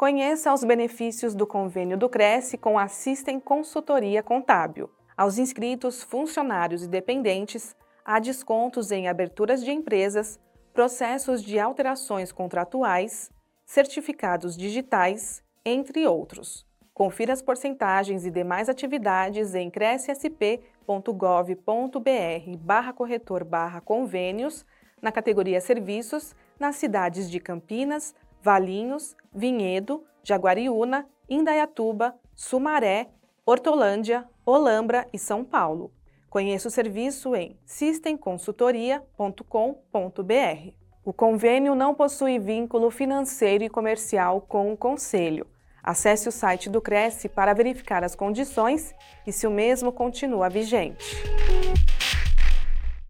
Conheça os benefícios do convênio do Cresce com a System Consultoria Contábil. Aos inscritos, funcionários e dependentes, há descontos em aberturas de empresas, processos de alterações contratuais, certificados digitais, entre outros. Confira as porcentagens e demais atividades em crescsp.gov.br barra corretor barra convênios na categoria Serviços nas cidades de Campinas, Valinhos, Vinhedo, Jaguariúna, Indaiatuba, Sumaré, Hortolândia, Olambra e São Paulo. Conheça o serviço em systemconsultoria.com.br. O convênio não possui vínculo financeiro e comercial com o Conselho. Acesse o site do Cresce para verificar as condições e se o mesmo continua vigente.